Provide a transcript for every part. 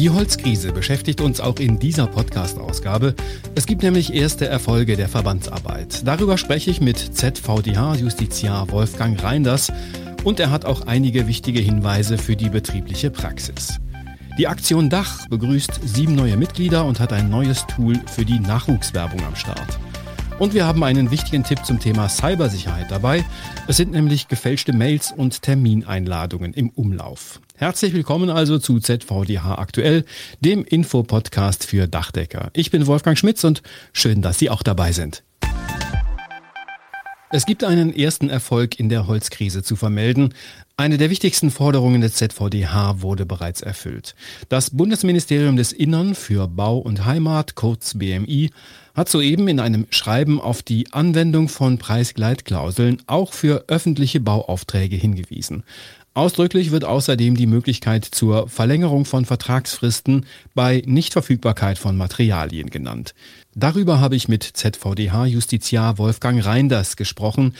Die Holzkrise beschäftigt uns auch in dieser Podcast-Ausgabe. Es gibt nämlich erste Erfolge der Verbandsarbeit. Darüber spreche ich mit ZVDH-Justiziar Wolfgang Reinders und er hat auch einige wichtige Hinweise für die betriebliche Praxis. Die Aktion Dach begrüßt sieben neue Mitglieder und hat ein neues Tool für die Nachwuchswerbung am Start. Und wir haben einen wichtigen Tipp zum Thema Cybersicherheit dabei. Es sind nämlich gefälschte Mails und Termineinladungen im Umlauf. Herzlich willkommen also zu ZVDH aktuell, dem Infopodcast für Dachdecker. Ich bin Wolfgang Schmitz und schön, dass Sie auch dabei sind. Es gibt einen ersten Erfolg in der Holzkrise zu vermelden. Eine der wichtigsten Forderungen des ZVDH wurde bereits erfüllt. Das Bundesministerium des Innern für Bau und Heimat, kurz BMI, hat soeben in einem Schreiben auf die Anwendung von Preisgleitklauseln auch für öffentliche Bauaufträge hingewiesen. Ausdrücklich wird außerdem die Möglichkeit zur Verlängerung von Vertragsfristen bei Nichtverfügbarkeit von Materialien genannt. Darüber habe ich mit ZVDH-Justiziar Wolfgang Reinders gesprochen.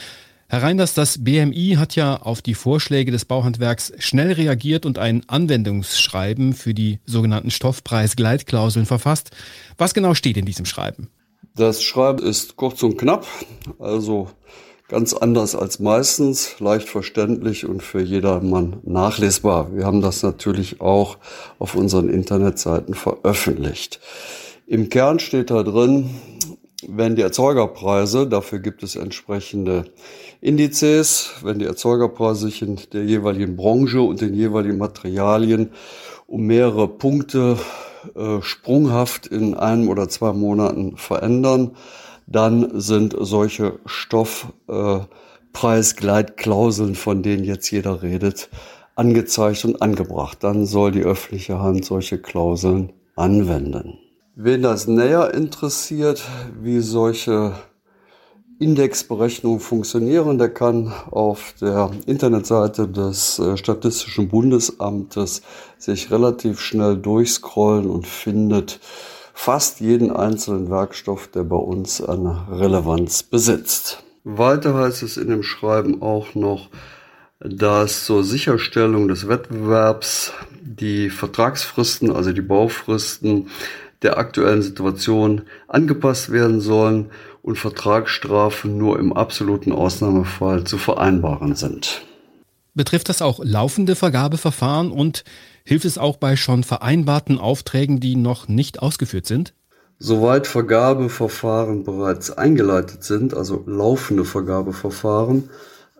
Herr Reinders, das BMI hat ja auf die Vorschläge des Bauhandwerks schnell reagiert und ein Anwendungsschreiben für die sogenannten Stoffpreisgleitklauseln verfasst. Was genau steht in diesem Schreiben? Das Schreiben ist kurz und knapp, also ganz anders als meistens, leicht verständlich und für jedermann nachlesbar. Wir haben das natürlich auch auf unseren Internetseiten veröffentlicht. Im Kern steht da drin, wenn die Erzeugerpreise, dafür gibt es entsprechende Indizes, wenn die Erzeugerpreise sich in der jeweiligen Branche und den jeweiligen Materialien um mehrere Punkte äh, sprunghaft in einem oder zwei Monaten verändern, dann sind solche Stoffpreisgleitklauseln, äh, von denen jetzt jeder redet, angezeigt und angebracht. Dann soll die öffentliche Hand solche Klauseln anwenden. Wen das näher interessiert, wie solche Indexberechnungen funktionieren, der kann auf der Internetseite des äh, Statistischen Bundesamtes sich relativ schnell durchscrollen und findet fast jeden einzelnen Werkstoff, der bei uns eine Relevanz besitzt. Weiter heißt es in dem Schreiben auch noch, dass zur Sicherstellung des Wettbewerbs die Vertragsfristen, also die Baufristen, der aktuellen Situation angepasst werden sollen und Vertragsstrafen nur im absoluten Ausnahmefall zu vereinbaren sind. Betrifft das auch laufende Vergabeverfahren und hilft es auch bei schon vereinbarten Aufträgen, die noch nicht ausgeführt sind? Soweit Vergabeverfahren bereits eingeleitet sind, also laufende Vergabeverfahren,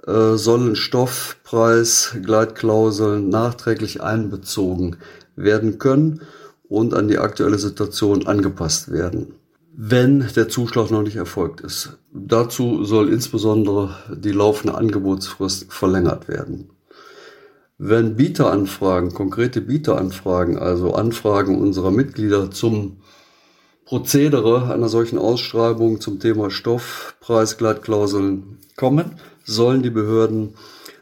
äh, sollen Stoffpreisgleitklauseln nachträglich einbezogen werden können und an die aktuelle Situation angepasst werden, wenn der Zuschlag noch nicht erfolgt ist. Dazu soll insbesondere die laufende Angebotsfrist verlängert werden. Wenn Bieteranfragen, konkrete Bieteranfragen, also Anfragen unserer Mitglieder zum Prozedere einer solchen Ausschreibung zum Thema Stoffpreisgleitklauseln kommen, sollen die Behörden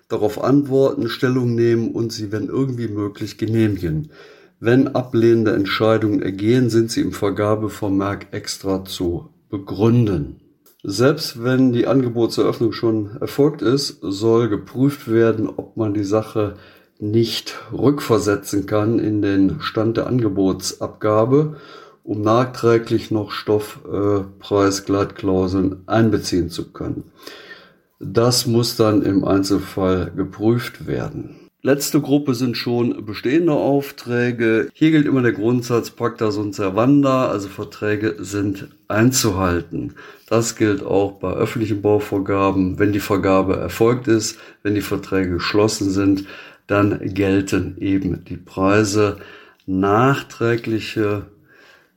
darauf antworten, Stellung nehmen und sie, wenn irgendwie möglich, genehmigen. Wenn ablehnende Entscheidungen ergehen, sind sie im Vergabevermerk extra zu begründen. Selbst wenn die Angebotseröffnung schon erfolgt ist, soll geprüft werden, ob man die Sache nicht rückversetzen kann in den Stand der Angebotsabgabe, um nachträglich noch Stoffpreisgleitklauseln einbeziehen zu können. Das muss dann im Einzelfall geprüft werden. Letzte Gruppe sind schon bestehende Aufträge. Hier gilt immer der Grundsatz Pacta sunt servanda, also Verträge sind einzuhalten. Das gilt auch bei öffentlichen Bauvorgaben. Wenn die Vergabe erfolgt ist, wenn die Verträge geschlossen sind, dann gelten eben die Preise. Nachträgliche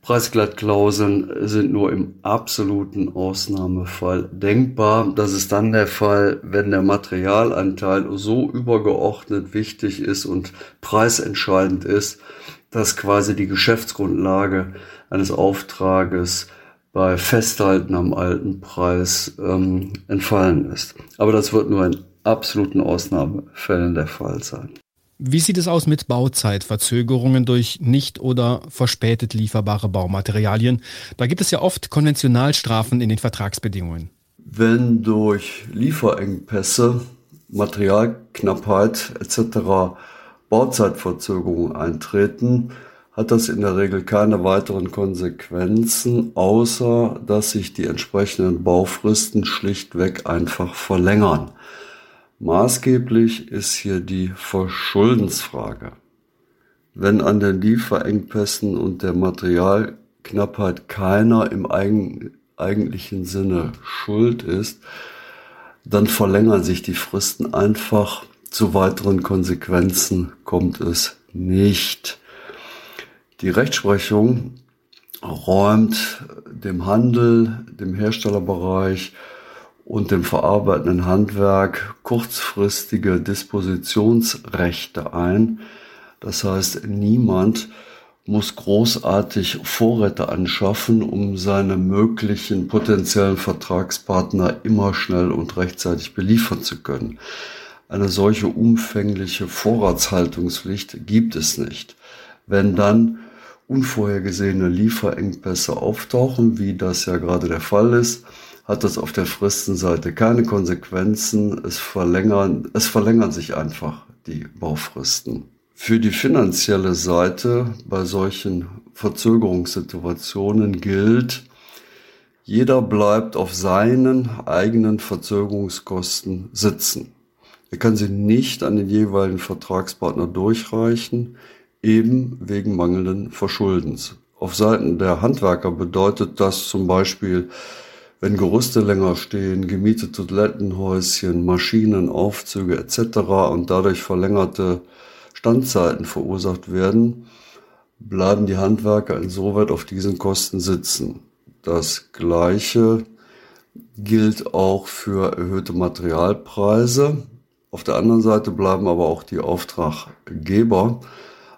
Preisgleitklauseln sind nur im absoluten Ausnahmefall denkbar. Das ist dann der Fall, wenn der Materialanteil so übergeordnet wichtig ist und preisentscheidend ist, dass quasi die Geschäftsgrundlage eines Auftrages bei Festhalten am alten Preis ähm, entfallen ist. Aber das wird nur in absoluten Ausnahmefällen der Fall sein. Wie sieht es aus mit Bauzeitverzögerungen durch nicht oder verspätet lieferbare Baumaterialien? Da gibt es ja oft Konventionalstrafen in den Vertragsbedingungen. Wenn durch Lieferengpässe, Materialknappheit etc. Bauzeitverzögerungen eintreten, hat das in der Regel keine weiteren Konsequenzen, außer dass sich die entsprechenden Baufristen schlichtweg einfach verlängern. Maßgeblich ist hier die Verschuldensfrage. Wenn an den Lieferengpässen und der Materialknappheit keiner im eigentlichen Sinne schuld ist, dann verlängern sich die Fristen einfach. Zu weiteren Konsequenzen kommt es nicht. Die Rechtsprechung räumt dem Handel, dem Herstellerbereich und dem verarbeitenden Handwerk kurzfristige Dispositionsrechte ein. Das heißt, niemand muss großartig Vorräte anschaffen, um seine möglichen potenziellen Vertragspartner immer schnell und rechtzeitig beliefern zu können. Eine solche umfängliche Vorratshaltungspflicht gibt es nicht. Wenn dann unvorhergesehene Lieferengpässe auftauchen, wie das ja gerade der Fall ist, hat das auf der Fristenseite keine Konsequenzen. Es verlängern, es verlängern sich einfach die Baufristen. Für die finanzielle Seite bei solchen Verzögerungssituationen gilt, jeder bleibt auf seinen eigenen Verzögerungskosten sitzen. Er kann sie nicht an den jeweiligen Vertragspartner durchreichen eben wegen mangelnden Verschuldens. Auf Seiten der Handwerker bedeutet das zum Beispiel, wenn Gerüste länger stehen, gemietete Toilettenhäuschen, Maschinen, Aufzüge etc. und dadurch verlängerte Standzeiten verursacht werden, bleiben die Handwerker insoweit auf diesen Kosten sitzen. Das Gleiche gilt auch für erhöhte Materialpreise. Auf der anderen Seite bleiben aber auch die Auftraggeber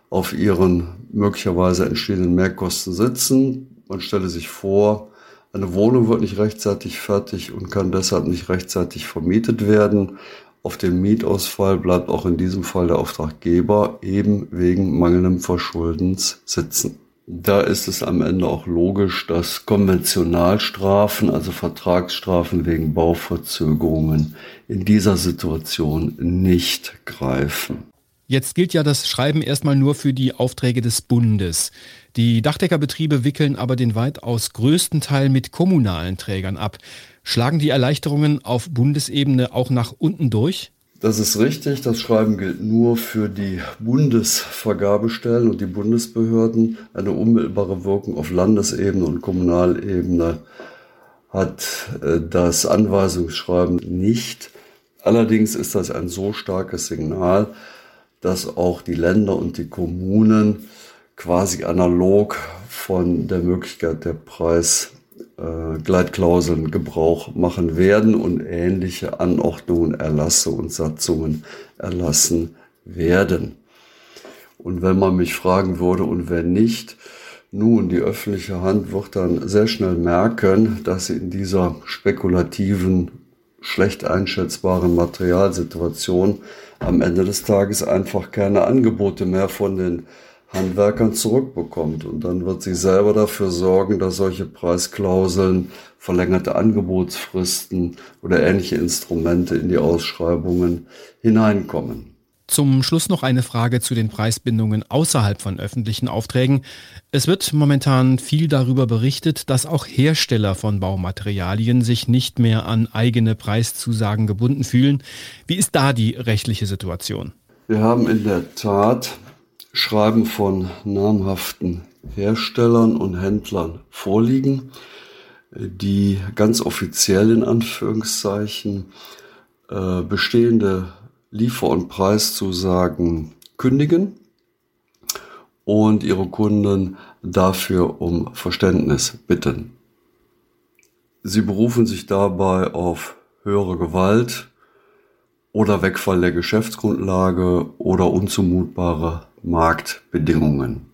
auf ihren möglicherweise entstehenden Mehrkosten sitzen. Man stelle sich vor, eine Wohnung wird nicht rechtzeitig fertig und kann deshalb nicht rechtzeitig vermietet werden. Auf dem Mietausfall bleibt auch in diesem Fall der Auftraggeber eben wegen mangelndem Verschuldens sitzen. Da ist es am Ende auch logisch, dass Konventionalstrafen, also Vertragsstrafen wegen Bauverzögerungen in dieser Situation nicht greifen. Jetzt gilt ja das Schreiben erstmal nur für die Aufträge des Bundes. Die Dachdeckerbetriebe wickeln aber den weitaus größten Teil mit kommunalen Trägern ab. Schlagen die Erleichterungen auf Bundesebene auch nach unten durch? Das ist richtig. Das Schreiben gilt nur für die Bundesvergabestellen und die Bundesbehörden. Eine unmittelbare Wirkung auf Landesebene und Kommunalebene hat äh, das Anweisungsschreiben nicht. Allerdings ist das ein so starkes Signal, dass auch die Länder und die Kommunen quasi analog von der Möglichkeit der Preisgleitklauseln äh, Gebrauch machen werden und ähnliche Anordnungen, Erlasse und Satzungen erlassen werden. Und wenn man mich fragen würde und wenn nicht, nun, die öffentliche Hand wird dann sehr schnell merken, dass sie in dieser spekulativen schlecht einschätzbaren Materialsituation am Ende des Tages einfach keine Angebote mehr von den Handwerkern zurückbekommt. Und dann wird sie selber dafür sorgen, dass solche Preisklauseln, verlängerte Angebotsfristen oder ähnliche Instrumente in die Ausschreibungen hineinkommen. Zum Schluss noch eine Frage zu den Preisbindungen außerhalb von öffentlichen Aufträgen. Es wird momentan viel darüber berichtet, dass auch Hersteller von Baumaterialien sich nicht mehr an eigene Preiszusagen gebunden fühlen. Wie ist da die rechtliche Situation? Wir haben in der Tat Schreiben von namhaften Herstellern und Händlern vorliegen, die ganz offiziell in Anführungszeichen äh, bestehende Liefer- und Preiszusagen kündigen und ihre Kunden dafür um Verständnis bitten. Sie berufen sich dabei auf höhere Gewalt oder Wegfall der Geschäftsgrundlage oder unzumutbare Marktbedingungen.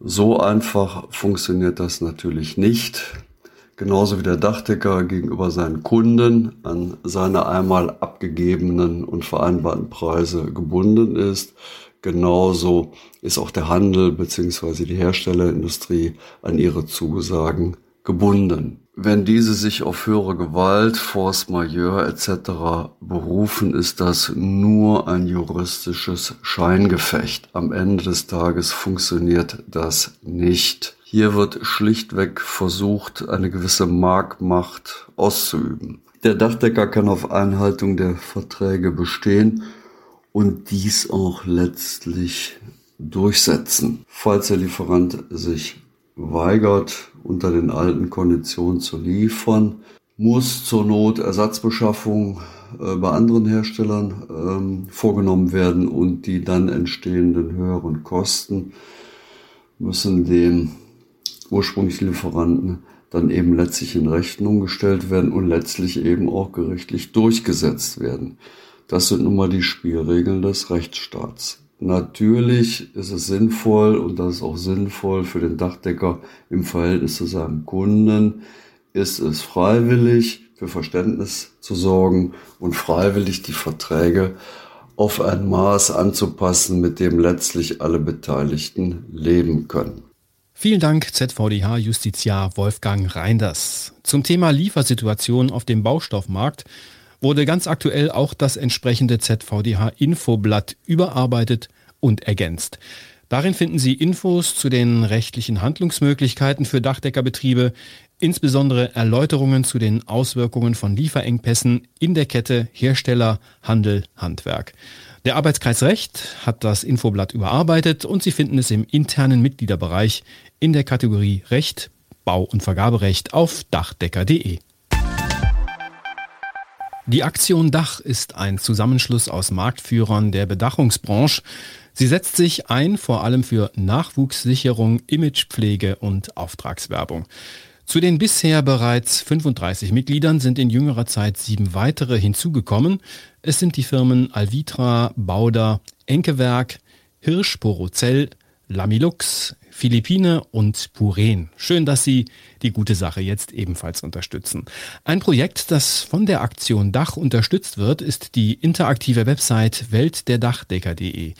So einfach funktioniert das natürlich nicht genauso wie der Dachdecker gegenüber seinen Kunden an seine einmal abgegebenen und vereinbarten Preise gebunden ist. Genauso ist auch der Handel bzw. die Herstellerindustrie an ihre Zusagen gebunden. Wenn diese sich auf höhere Gewalt, Force Majeure etc. berufen, ist das nur ein juristisches Scheingefecht. Am Ende des Tages funktioniert das nicht. Hier wird schlichtweg versucht, eine gewisse Marktmacht auszuüben. Der Dachdecker kann auf Einhaltung der Verträge bestehen und dies auch letztlich durchsetzen. Falls der Lieferant sich weigert, unter den alten Konditionen zu liefern, muss zur Not Ersatzbeschaffung äh, bei anderen Herstellern ähm, vorgenommen werden und die dann entstehenden höheren Kosten müssen dem ursprünglichen Lieferanten dann eben letztlich in Rechnung gestellt werden und letztlich eben auch gerichtlich durchgesetzt werden. Das sind nun mal die Spielregeln des Rechtsstaats. Natürlich ist es sinnvoll und das ist auch sinnvoll für den Dachdecker im Verhältnis zu seinem Kunden, ist es freiwillig für Verständnis zu sorgen und freiwillig die Verträge auf ein Maß anzupassen, mit dem letztlich alle Beteiligten leben können. Vielen Dank, ZVDH-Justiziar Wolfgang Reinders. Zum Thema Liefersituation auf dem Baustoffmarkt wurde ganz aktuell auch das entsprechende ZVDH-Infoblatt überarbeitet und ergänzt. Darin finden Sie Infos zu den rechtlichen Handlungsmöglichkeiten für Dachdeckerbetriebe, insbesondere Erläuterungen zu den Auswirkungen von Lieferengpässen in der Kette Hersteller, Handel, Handwerk. Der Arbeitskreis Recht hat das Infoblatt überarbeitet und Sie finden es im internen Mitgliederbereich in der Kategorie Recht, Bau- und Vergaberecht auf dachdecker.de. Die Aktion Dach ist ein Zusammenschluss aus Marktführern der Bedachungsbranche. Sie setzt sich ein vor allem für Nachwuchssicherung, Imagepflege und Auftragswerbung. Zu den bisher bereits 35 Mitgliedern sind in jüngerer Zeit sieben weitere hinzugekommen. Es sind die Firmen Alvitra, Bauder, Enkewerk, Hirsch, Porozell, Lamilux, Philippine und Puren. Schön, dass Sie die gute Sache jetzt ebenfalls unterstützen. Ein Projekt, das von der Aktion Dach unterstützt wird, ist die interaktive Website weltderdachdecker.de.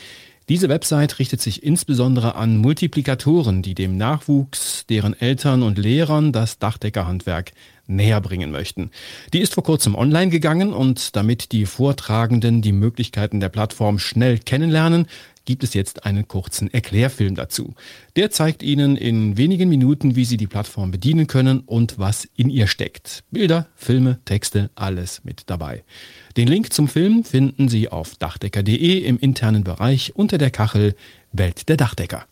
Diese Website richtet sich insbesondere an Multiplikatoren, die dem Nachwuchs, deren Eltern und Lehrern das Dachdeckerhandwerk näher bringen möchten. Die ist vor kurzem online gegangen und damit die Vortragenden die Möglichkeiten der Plattform schnell kennenlernen, gibt es jetzt einen kurzen Erklärfilm dazu. Der zeigt Ihnen in wenigen Minuten, wie Sie die Plattform bedienen können und was in ihr steckt. Bilder, Filme, Texte, alles mit dabei. Den Link zum Film finden Sie auf dachdecker.de im internen Bereich unter der Kachel Welt der Dachdecker.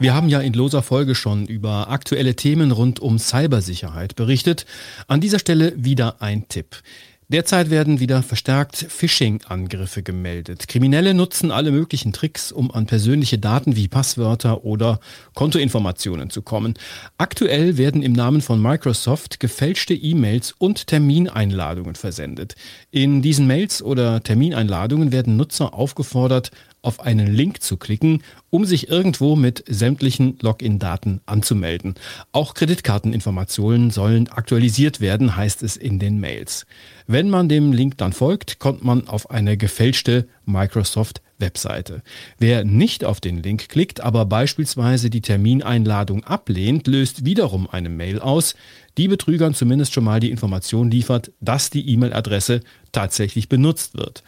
Wir haben ja in loser Folge schon über aktuelle Themen rund um Cybersicherheit berichtet. An dieser Stelle wieder ein Tipp. Derzeit werden wieder verstärkt Phishing-Angriffe gemeldet. Kriminelle nutzen alle möglichen Tricks, um an persönliche Daten wie Passwörter oder Kontoinformationen zu kommen. Aktuell werden im Namen von Microsoft gefälschte E-Mails und Termineinladungen versendet. In diesen Mails oder Termineinladungen werden Nutzer aufgefordert, auf einen Link zu klicken, um sich irgendwo mit sämtlichen Login-Daten anzumelden. Auch Kreditkarteninformationen sollen aktualisiert werden, heißt es in den Mails. Wenn man dem Link dann folgt, kommt man auf eine gefälschte Microsoft Webseite. Wer nicht auf den Link klickt, aber beispielsweise die Termineinladung ablehnt, löst wiederum eine Mail aus, die Betrügern zumindest schon mal die Information liefert, dass die E-Mail-Adresse tatsächlich benutzt wird.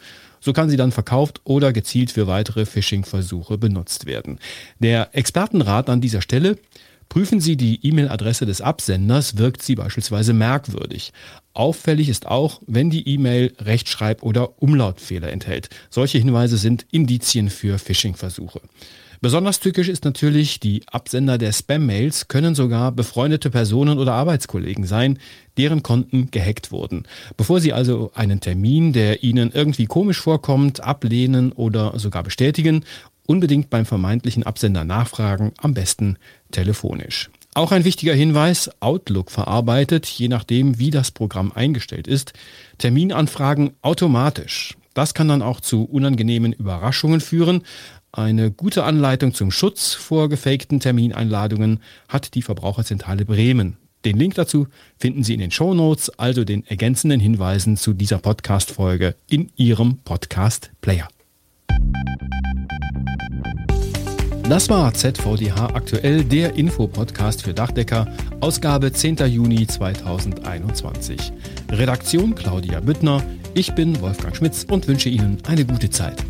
So kann sie dann verkauft oder gezielt für weitere Phishing-Versuche benutzt werden. Der Expertenrat an dieser Stelle Prüfen Sie die E-Mail-Adresse des Absenders, wirkt sie beispielsweise merkwürdig. Auffällig ist auch, wenn die E-Mail Rechtschreib- oder Umlautfehler enthält. Solche Hinweise sind Indizien für Phishing-Versuche. Besonders tückisch ist natürlich, die Absender der Spam-Mails können sogar befreundete Personen oder Arbeitskollegen sein, deren Konten gehackt wurden. Bevor Sie also einen Termin, der Ihnen irgendwie komisch vorkommt, ablehnen oder sogar bestätigen, unbedingt beim vermeintlichen Absender nachfragen, am besten telefonisch. Auch ein wichtiger Hinweis, Outlook verarbeitet, je nachdem wie das Programm eingestellt ist, Terminanfragen automatisch. Das kann dann auch zu unangenehmen Überraschungen führen. Eine gute Anleitung zum Schutz vor gefakten Termineinladungen hat die Verbraucherzentrale Bremen. Den Link dazu finden Sie in den Show Notes, also den ergänzenden Hinweisen zu dieser Podcast-Folge in Ihrem Podcast-Player. Das war ZVDH aktuell, der Infopodcast für Dachdecker, Ausgabe 10. Juni 2021. Redaktion Claudia Büttner, ich bin Wolfgang Schmitz und wünsche Ihnen eine gute Zeit.